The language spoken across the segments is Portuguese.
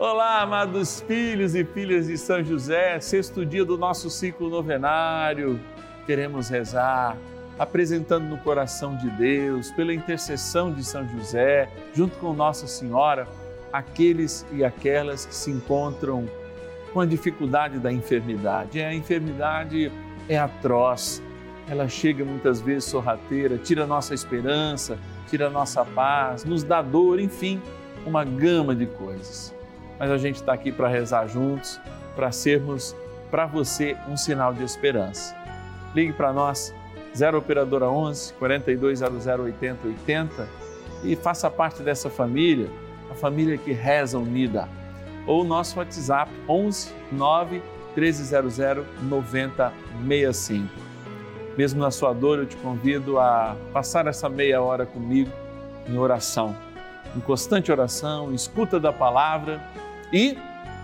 Olá, amados filhos e filhas de São José, sexto dia do nosso ciclo novenário. Queremos rezar, apresentando no coração de Deus, pela intercessão de São José, junto com Nossa Senhora, aqueles e aquelas que se encontram com a dificuldade da enfermidade. A enfermidade é atroz, ela chega muitas vezes sorrateira, tira nossa esperança, tira nossa paz, nos dá dor, enfim, uma gama de coisas mas a gente está aqui para rezar juntos, para sermos para você um sinal de esperança. Ligue para nós, 0 Operadora 11 4200 8080 e faça parte dessa família, a família que reza unida. Ou nosso WhatsApp 11 9 1300 9065. Mesmo na sua dor, eu te convido a passar essa meia hora comigo em oração, em constante oração, escuta da palavra e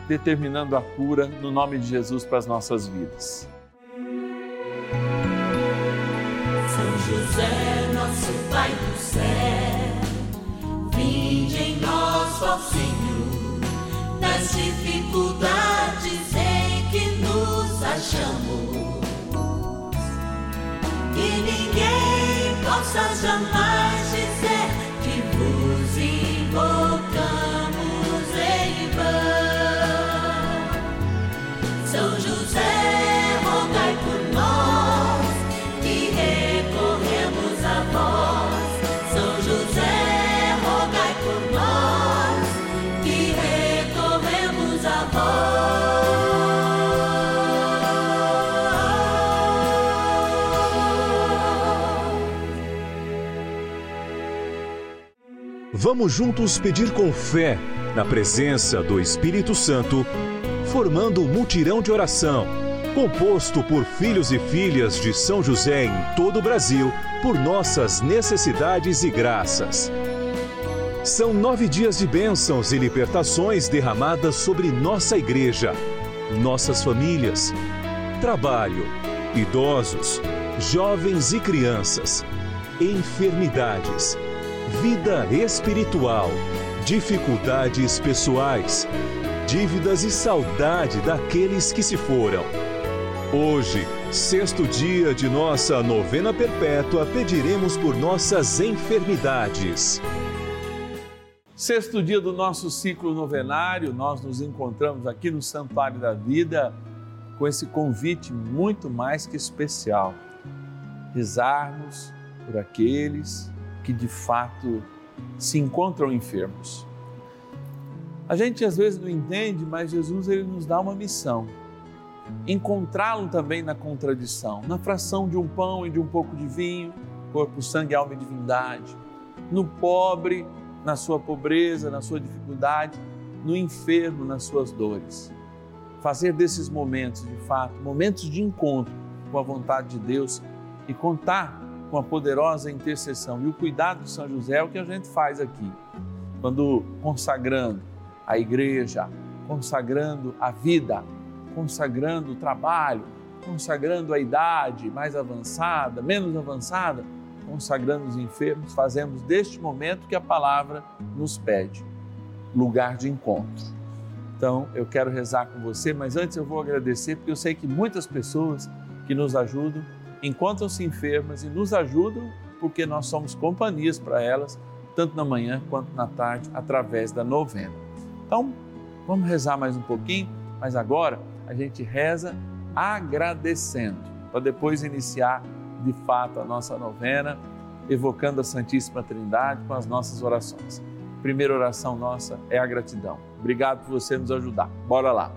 determinando a cura no nome de Jesus para as nossas vidas. São José, nosso Pai do céu, vinde em nós, ó Senhor, nas dificuldades em que nos achamos. Que ninguém possa jamais dizer São José, rogai por nós, que recorremos a vós. São José, rogai por nós, que recorremos a vós. Vamos juntos pedir com fé, na presença do Espírito Santo formando um mutirão de oração, composto por filhos e filhas de São José em todo o Brasil, por nossas necessidades e graças. São nove dias de bênçãos e libertações derramadas sobre nossa igreja, nossas famílias, trabalho, idosos, jovens e crianças, enfermidades, vida espiritual, dificuldades pessoais dívidas e saudade daqueles que se foram. Hoje, sexto dia de nossa novena perpétua, pediremos por nossas enfermidades. Sexto dia do nosso ciclo novenário, nós nos encontramos aqui no Santuário da Vida com esse convite muito mais que especial: rezarmos por aqueles que de fato se encontram enfermos a gente às vezes não entende, mas Jesus ele nos dá uma missão. Encontrá-lo também na contradição, na fração de um pão e de um pouco de vinho, corpo, sangue, alma e divindade, no pobre, na sua pobreza, na sua dificuldade, no enfermo, nas suas dores. Fazer desses momentos, de fato, momentos de encontro com a vontade de Deus e contar com a poderosa intercessão e o cuidado de São José é o que a gente faz aqui. Quando consagrando a igreja, consagrando a vida, consagrando o trabalho, consagrando a idade mais avançada, menos avançada, consagrando os enfermos, fazemos deste momento que a palavra nos pede, lugar de encontro. Então, eu quero rezar com você, mas antes eu vou agradecer porque eu sei que muitas pessoas que nos ajudam encontram-se enfermas e nos ajudam porque nós somos companhias para elas, tanto na manhã quanto na tarde, através da novena. Então, vamos rezar mais um pouquinho, mas agora a gente reza agradecendo, para depois iniciar de fato a nossa novena, evocando a Santíssima Trindade com as nossas orações. Primeira oração nossa é a gratidão. Obrigado por você nos ajudar. Bora lá.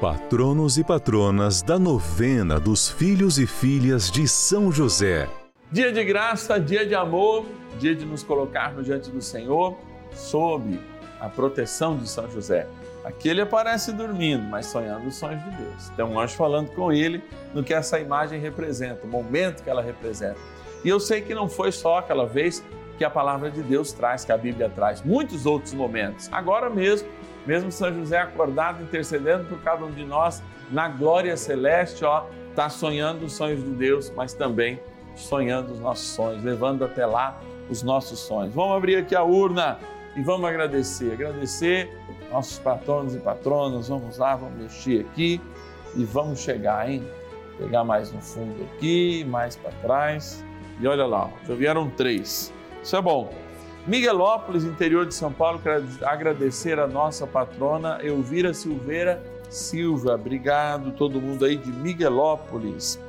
Patronos e patronas da novena dos filhos e filhas de São José. Dia de graça, dia de amor, dia de nos colocarmos diante do Senhor, sob a proteção de São José. Aqui ele aparece dormindo, mas sonhando os sonhos de Deus. Tem um anjo falando com ele no que essa imagem representa, o momento que ela representa. E eu sei que não foi só aquela vez que a palavra de Deus traz, que a Bíblia traz, muitos outros momentos. Agora mesmo, mesmo São José acordado, intercedendo por cada um de nós, na glória celeste, ó, está sonhando os sonhos de Deus, mas também sonhando os nossos sonhos, levando até lá os nossos sonhos. Vamos abrir aqui a urna e vamos agradecer. Agradecer nossos patronos e patronas. Vamos lá, vamos mexer aqui e vamos chegar, hein? Pegar mais no fundo aqui, mais para trás. E olha lá, já vieram três. Isso é bom. Miguelópolis, interior de São Paulo, quero agradecer a nossa patrona Elvira Silveira Silva. Obrigado todo mundo aí de Miguelópolis.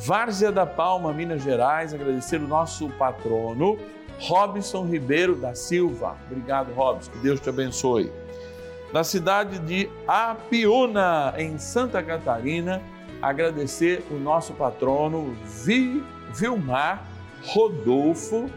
Várzea da Palma, Minas Gerais, agradecer o nosso patrono Robson Ribeiro da Silva. Obrigado, Robson, que Deus te abençoe. Na cidade de Apiúna, em Santa Catarina, agradecer o nosso patrono Vilmar Rodolfo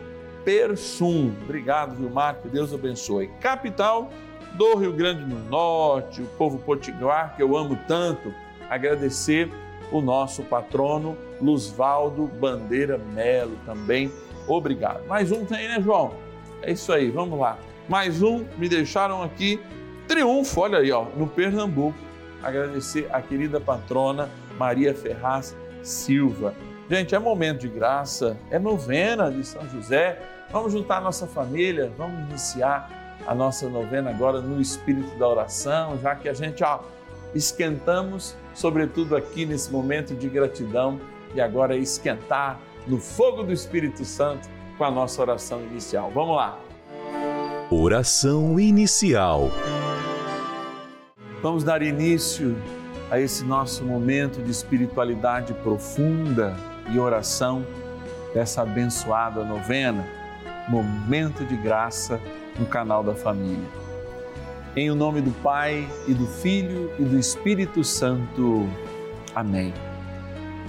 Persum. Obrigado, Vilmar, que Deus abençoe. Capital do Rio Grande do Norte, o povo potiguar que eu amo tanto, agradecer o nosso patrono Luzvaldo Bandeira Melo também. Obrigado. Mais um tem, né, João? É isso aí, vamos lá. Mais um, me deixaram aqui. Triunfo, olha aí, ó, no Pernambuco. Agradecer a querida patrona Maria Ferraz Silva. Gente, é momento de graça, é novena de São José. Vamos juntar a nossa família, vamos iniciar a nossa novena agora no espírito da oração, já que a gente ó, esquentamos, sobretudo aqui nesse momento de gratidão, e agora esquentar no fogo do Espírito Santo com a nossa oração inicial. Vamos lá. Oração inicial. Vamos dar início a esse nosso momento de espiritualidade profunda e oração dessa abençoada novena, momento de graça no canal da família. Em o nome do Pai e do Filho e do Espírito Santo. Amém.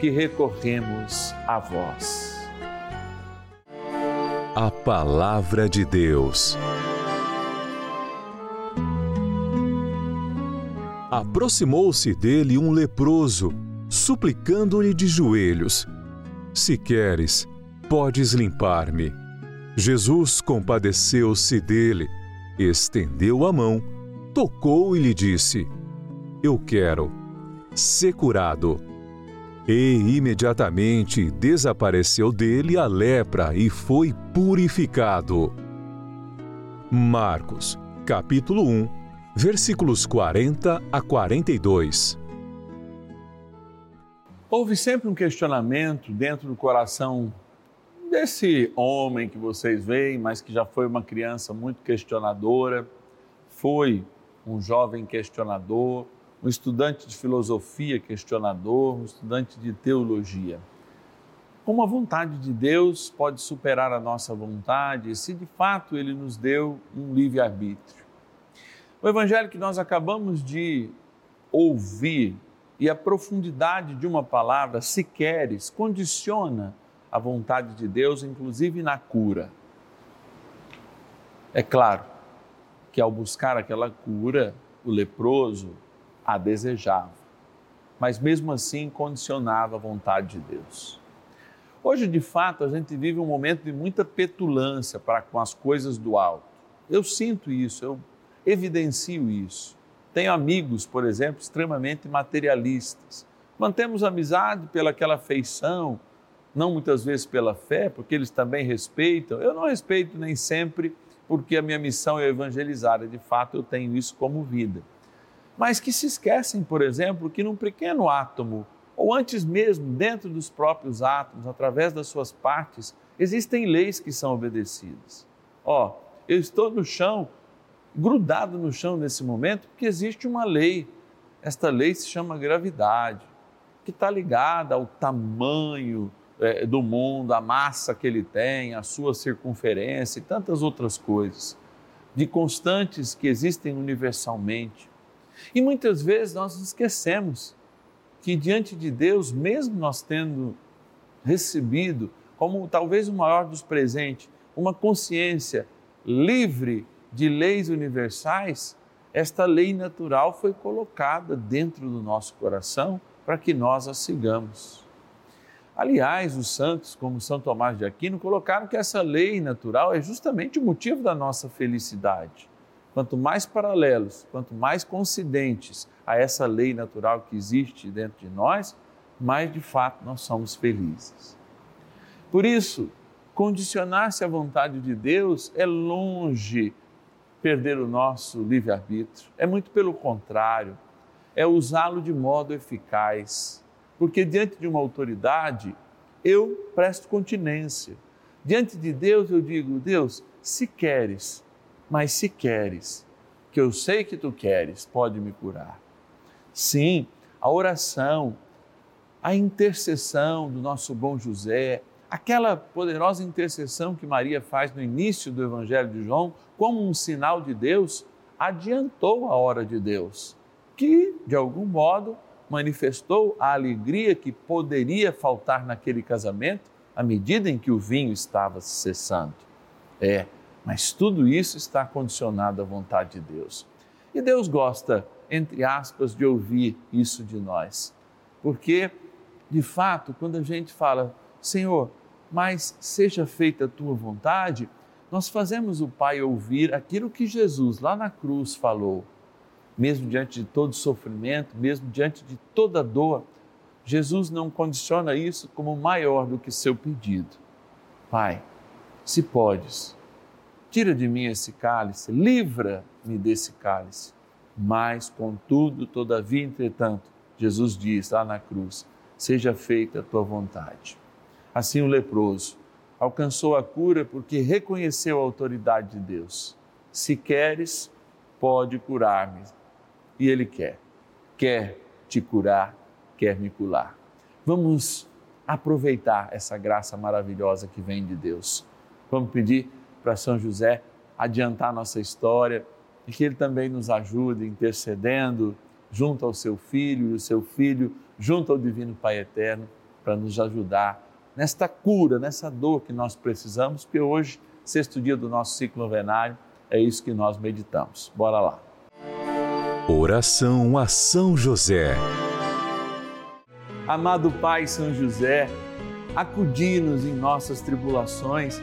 que recorremos a vós. A Palavra de Deus. Aproximou-se dele um leproso, suplicando-lhe de joelhos: Se queres, podes limpar-me. Jesus compadeceu-se dele, estendeu a mão, tocou e lhe disse: Eu quero, ser curado. E imediatamente desapareceu dele a lepra e foi purificado. Marcos, capítulo 1, versículos 40 a 42. Houve sempre um questionamento dentro do coração desse homem que vocês veem, mas que já foi uma criança muito questionadora, foi um jovem questionador, um estudante de filosofia questionador, um estudante de teologia. Como a vontade de Deus pode superar a nossa vontade, se de fato ele nos deu um livre-arbítrio. O evangelho que nós acabamos de ouvir E a profundidade de uma palavra, se queres, condiciona a vontade de Deus, inclusive na cura. É claro que ao buscar aquela cura, o leproso a desejava, mas mesmo assim condicionava a vontade de Deus. Hoje, de fato, a gente vive um momento de muita petulância para com as coisas do alto. Eu sinto isso, eu evidencio isso. Tenho amigos, por exemplo, extremamente materialistas. Mantemos amizade pelaquela afeição, não muitas vezes pela fé, porque eles também respeitam. Eu não respeito nem sempre, porque a minha missão é evangelizar, de fato eu tenho isso como vida. Mas que se esquecem, por exemplo, que num pequeno átomo ou antes mesmo, dentro dos próprios átomos, através das suas partes, existem leis que são obedecidas. Ó, eu estou no chão, grudado no chão nesse momento, porque existe uma lei. Esta lei se chama gravidade, que está ligada ao tamanho é, do mundo, a massa que ele tem, a sua circunferência e tantas outras coisas, de constantes que existem universalmente. E muitas vezes nós esquecemos que diante de Deus, mesmo nós tendo recebido como talvez o maior dos presentes, uma consciência livre de leis universais, esta lei natural foi colocada dentro do nosso coração para que nós a sigamos. Aliás, os santos, como São Tomás de Aquino, colocaram que essa lei natural é justamente o motivo da nossa felicidade. Quanto mais paralelos, quanto mais coincidentes a essa lei natural que existe dentro de nós, mais de fato nós somos felizes. Por isso, condicionar-se à vontade de Deus é longe perder o nosso livre-arbítrio, é muito pelo contrário, é usá-lo de modo eficaz, porque diante de uma autoridade eu presto continência. Diante de Deus eu digo: Deus, se queres, mas se queres, que eu sei que tu queres, pode me curar. Sim, a oração, a intercessão do nosso bom José, aquela poderosa intercessão que Maria faz no início do Evangelho de João, como um sinal de Deus, adiantou a hora de Deus, que, de algum modo, manifestou a alegria que poderia faltar naquele casamento à medida em que o vinho estava cessando. É, mas tudo isso está condicionado à vontade de Deus. E Deus gosta, entre aspas, de ouvir isso de nós. Porque, de fato, quando a gente fala, Senhor, mas seja feita a tua vontade, nós fazemos o Pai ouvir aquilo que Jesus lá na cruz falou. Mesmo diante de todo sofrimento, mesmo diante de toda dor, Jesus não condiciona isso como maior do que seu pedido. Pai, se podes, tira de mim esse cálice, livra-me desse cálice. Mas, contudo, todavia, entretanto, Jesus diz lá na cruz: seja feita a tua vontade. Assim o leproso alcançou a cura porque reconheceu a autoridade de Deus. Se queres, pode curar-me. E ele quer. Quer te curar, quer me curar. Vamos aproveitar essa graça maravilhosa que vem de Deus. Vamos pedir para São José adiantar nossa história e que ele também nos ajude intercedendo junto ao seu filho e o seu filho junto ao Divino Pai Eterno para nos ajudar nesta cura, nessa dor que nós precisamos, porque hoje, sexto dia do nosso ciclo novenário, é isso que nós meditamos. Bora lá. Oração a São José. Amado Pai São José, acudi-nos em nossas tribulações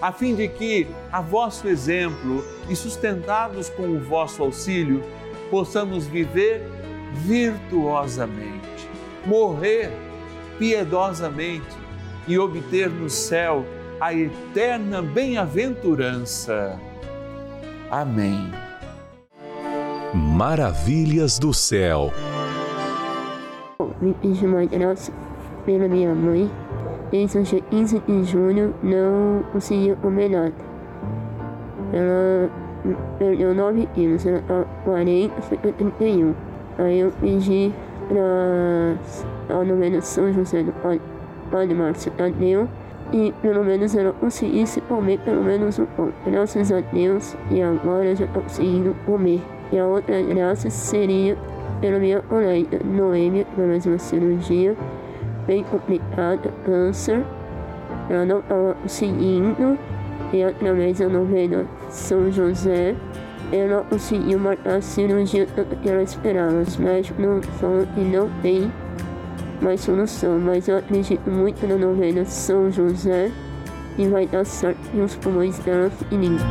a fim de que, a vosso exemplo e sustentados com o vosso auxílio, possamos viver virtuosamente, morrer piedosamente e obter no céu a eterna bem-aventurança. Amém. Maravilhas do céu. Me fiz uma graça pela minha mãe. O dia 15 de julho não conseguia comer nada. Ela perdeu 9 quilos, ela tá 40, foi para 31. Aí eu pedi para a novena São José do Padre, Márcio Tadeu e pelo menos ela conseguisse comer pelo menos um pão. Graças a Deus e agora já estou conseguindo comer. E a outra graça seria pela minha colega Noêmia, fez uma cirurgia bem complicada, câncer. Ela não estava conseguindo e através da novena São José ela conseguiu marcar a cirurgia que ela esperava. Os médicos não falam que não tem mais solução, mas eu acredito muito na novena São José e vai dar certo e os pulmões dela fininhos.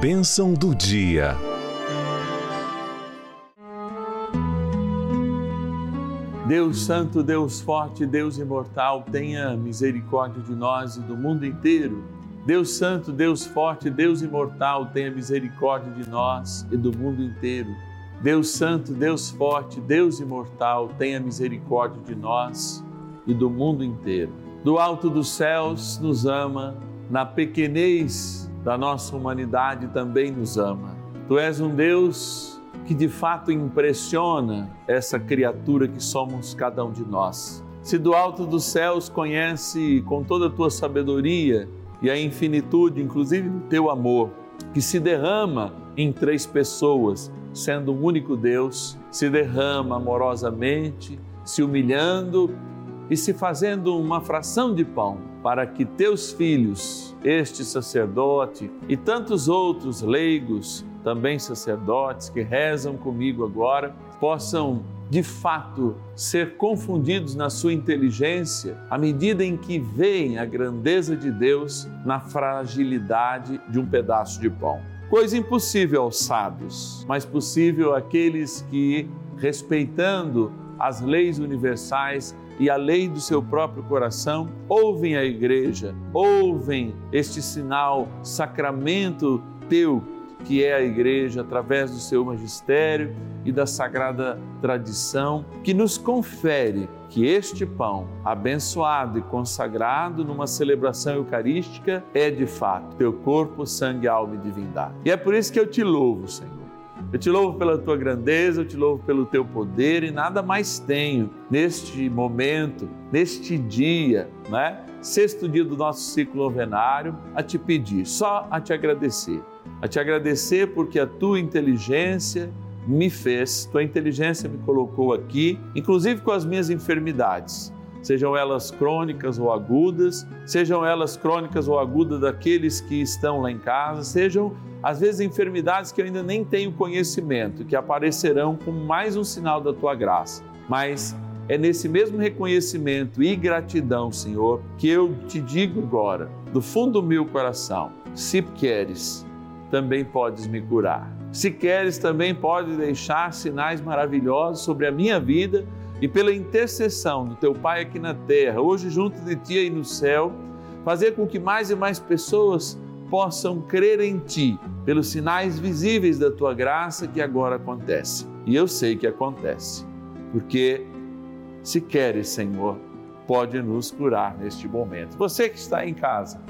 Bênção do dia. Deus Santo, Deus Forte, Deus Imortal, tenha misericórdia de nós e do mundo inteiro. Deus Santo, Deus Forte, Deus Imortal, tenha misericórdia de nós e do mundo inteiro. Deus Santo, Deus Forte, Deus Imortal, tenha misericórdia de nós e do mundo inteiro. Do alto dos céus nos ama, na pequenez da nossa humanidade também nos ama. Tu és um Deus que de fato impressiona essa criatura que somos cada um de nós. Se do alto dos céus conhece com toda a tua sabedoria e a infinitude, inclusive do teu amor, que se derrama em três pessoas, sendo um único Deus, se derrama amorosamente, se humilhando e se fazendo uma fração de pão para que teus filhos, este sacerdote e tantos outros leigos, também sacerdotes que rezam comigo agora, possam de fato ser confundidos na sua inteligência à medida em que veem a grandeza de Deus na fragilidade de um pedaço de pão. Coisa impossível aos sábios, mas possível àqueles que, respeitando as leis universais e a lei do seu próprio coração, ouvem a igreja, ouvem este sinal, sacramento teu que é a Igreja, através do seu magistério e da sagrada tradição, que nos confere que este pão, abençoado e consagrado numa celebração eucarística, é de fato teu corpo, sangue, alma e divindade. E é por isso que eu te louvo, Senhor. Eu te louvo pela tua grandeza, eu te louvo pelo teu poder e nada mais tenho neste momento, neste dia, né? Sexto dia do nosso ciclo novenário, a te pedir, só a te agradecer a te agradecer porque a tua inteligência me fez, tua inteligência me colocou aqui, inclusive com as minhas enfermidades, sejam elas crônicas ou agudas, sejam elas crônicas ou agudas daqueles que estão lá em casa, sejam às vezes enfermidades que eu ainda nem tenho conhecimento, que aparecerão como mais um sinal da tua graça. Mas é nesse mesmo reconhecimento e gratidão, Senhor, que eu te digo agora, do fundo do meu coração, se queres, também podes me curar. Se queres, também pode deixar sinais maravilhosos sobre a minha vida e pela intercessão do teu Pai aqui na terra, hoje junto de ti aí no céu, fazer com que mais e mais pessoas possam crer em ti pelos sinais visíveis da tua graça que agora acontece. E eu sei que acontece, porque se queres, Senhor, pode nos curar neste momento. Você que está em casa,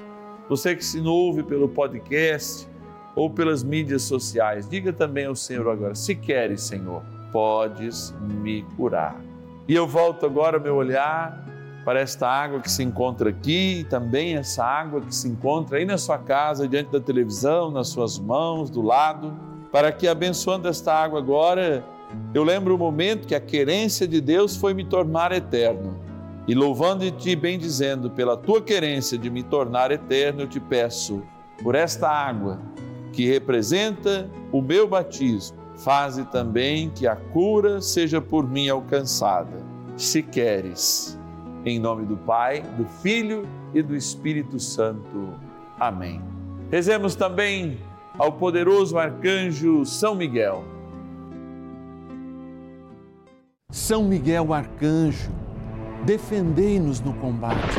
você que se ouve pelo podcast, ou pelas mídias sociais. Diga também ao Senhor agora: se queres, Senhor, podes me curar. E eu volto agora meu olhar para esta água que se encontra aqui e também essa água que se encontra aí na sua casa, diante da televisão, nas suas mãos, do lado, para que abençoando esta água agora, eu lembro o momento que a querência de Deus foi me tornar eterno. E louvando-te e bendizendo pela tua querência de me tornar eterno, eu te peço, por esta água que representa o meu batismo, faze também que a cura seja por mim alcançada, se queres. Em nome do Pai, do Filho e do Espírito Santo. Amém. Rezemos também ao poderoso arcanjo São Miguel. São Miguel arcanjo, defendei-nos no combate.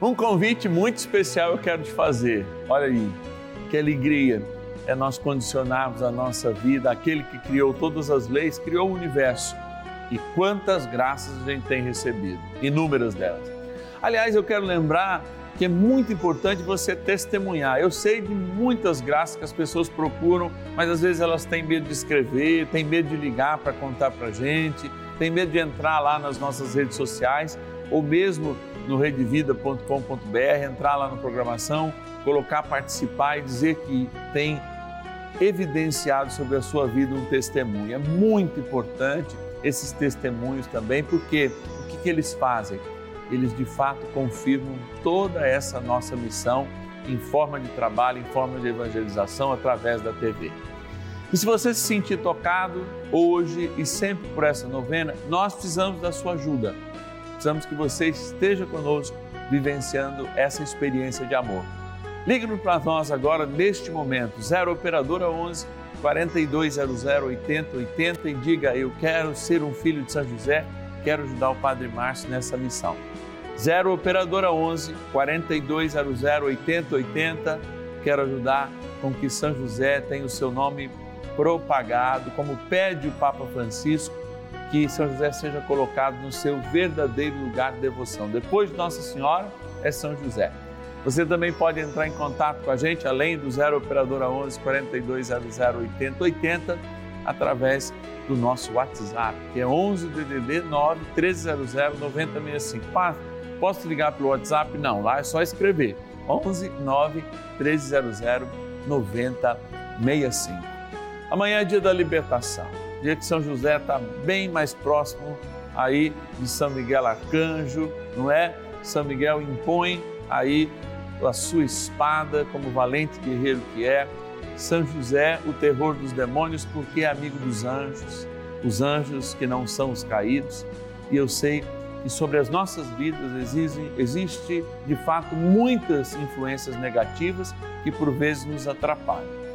Um convite muito especial eu quero te fazer. Olha aí, que alegria é nós condicionarmos a nossa vida àquele que criou todas as leis, criou o universo. E quantas graças a gente tem recebido, inúmeras delas. Aliás, eu quero lembrar que é muito importante você testemunhar. Eu sei de muitas graças que as pessoas procuram, mas às vezes elas têm medo de escrever, têm medo de ligar para contar para gente, têm medo de entrar lá nas nossas redes sociais ou mesmo no redevida.com.br, entrar lá na programação, colocar participar e dizer que tem evidenciado sobre a sua vida um testemunho. É muito importante esses testemunhos também, porque o que, que eles fazem? Eles de fato confirmam toda essa nossa missão em forma de trabalho, em forma de evangelização através da TV. E se você se sentir tocado hoje e sempre por essa novena, nós precisamos da sua ajuda. Precisamos que você esteja conosco vivenciando essa experiência de amor. Ligue-nos para nós agora neste momento, 0 Operadora 11 4200 8080 e diga: Eu quero ser um filho de São José, quero ajudar o Padre Márcio nessa missão. 0 Operadora 11 4200 8080, quero ajudar com que São José tenha o seu nome propagado, como pede o Papa Francisco, que São José seja colocado no seu verdadeiro lugar de devoção. Depois de Nossa Senhora, é São José. Você também pode entrar em contato com a gente, além do 0 Operadora 11 4200 8080, através do nosso WhatsApp, que é 11 DDD 9 1300 9065. Posso ligar pelo WhatsApp? Não, lá é só escrever. 11 9 1300 9065. Amanhã é dia da libertação, dia que São José está bem mais próximo aí de São Miguel Arcanjo, não é? São Miguel impõe aí a sua espada como valente guerreiro que é. São José, o terror dos demônios, porque é amigo dos anjos, os anjos que não são os caídos. E eu sei que sobre as nossas vidas existe, existe de fato muitas influências negativas que por vezes nos atrapalham.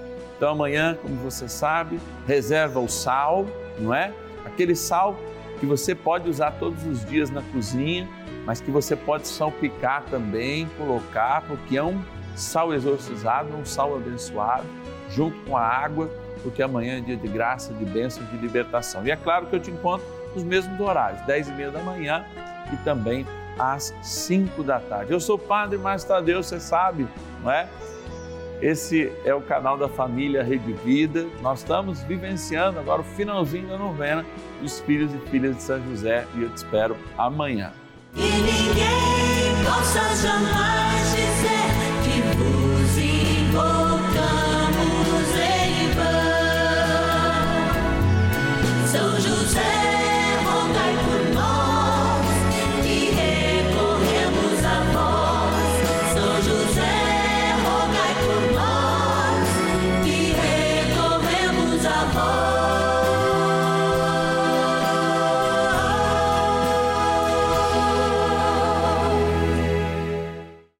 Então amanhã, como você sabe, reserva o sal, não é? Aquele sal que você pode usar todos os dias na cozinha mas que você pode salpicar também, colocar, porque é um sal exorcizado, um sal abençoado, junto com a água, porque amanhã é dia de graça, de bênção, de libertação. E é claro que eu te encontro nos mesmos horários, 10 e meia da manhã e também às 5 da tarde. Eu sou padre Márcio Tadeu, você sabe, não é? Esse é o canal da família Rede Vida. Nós estamos vivenciando agora o finalzinho da novena dos filhos e filhas de São José e eu te espero amanhã. E ninguém possa jamais